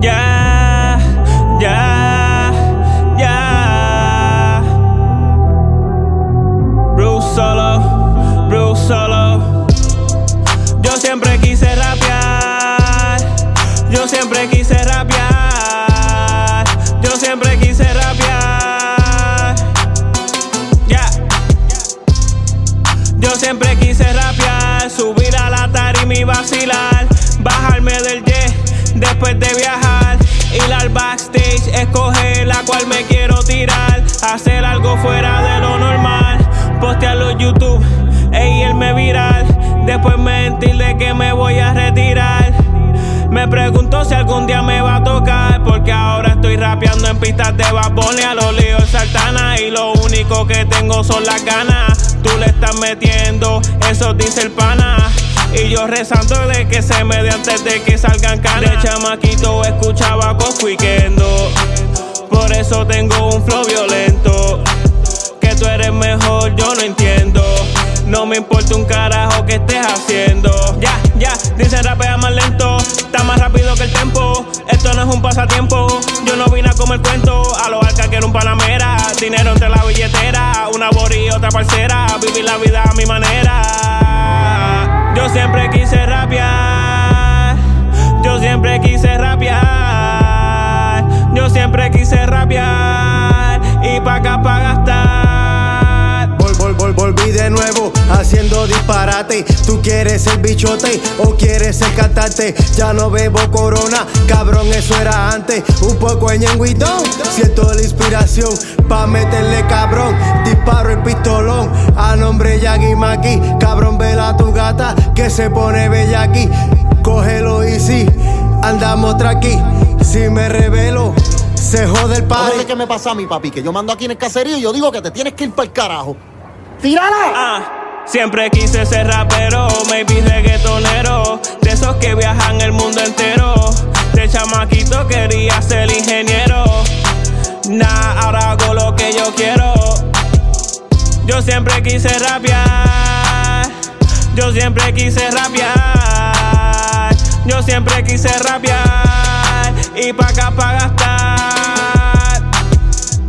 ya, ya, ya. Bruce Solo, Bruce Solo. Yo siempre quise rapear. Yo siempre quise rapear. Yo siempre quise rapear. Ya. Yeah. Yo siempre quise rapear subir a la tarima y vacilar, bajarme del jet después de viajar, ir al backstage, escoger la cual me quiero tirar, hacer algo fuera de lo normal, postearlo en YouTube e irme viral, después mentir de que me voy a retirar. Me pregunto si algún día me va a tocar, porque ahora estoy rapeando en pistas de Babone a los líos Saltana y lo único que tengo son las ganas. Tú le estás metiendo, eso dice el pana. Y yo rezando de que se me dé antes de que salgan canas. De chamaquito escuchaba con Weekendo. Por eso tengo un flow violento. Que tú eres mejor, yo no entiendo. No me importa un carajo que estés haciendo. Ya, ya, dice rapea más lento. Está más rápido que el tiempo. Esto no es un pasatiempo. Yo no vine a comer cuento. A lo alca quiero un panamera. Dinero entre la billetera. Una bori y otra parcera. Vivir la vida a mi manera. Yo siempre quise rapear. Yo siempre quise rapear. Haciendo disparate. Tú quieres ser bichote o quieres ser cantante. Ya no bebo corona, cabrón, eso era antes. Un poco en ñenguitón, siento la inspiración pa' meterle cabrón. Disparo el pistolón a nombre Yagi Maki. Cabrón, vela a tu gata que se pone bella aquí. Cógelo easy, andamos tranqui. Si me revelo, se jode el Oye, party. ¿qué me pasa a mi papi? Que yo mando aquí en el caserío y yo digo que te tienes que ir para el carajo. ¡Tírala! Ah, siempre quise ser rapero, maybe reggaetonero, de esos que viajan el mundo entero. De chamaquito quería ser ingeniero. Nah, ahora hago lo que yo quiero. Yo siempre quise rapear. Yo siempre quise rapear. Yo siempre quise rapear. Y pa' acá pa' gastar.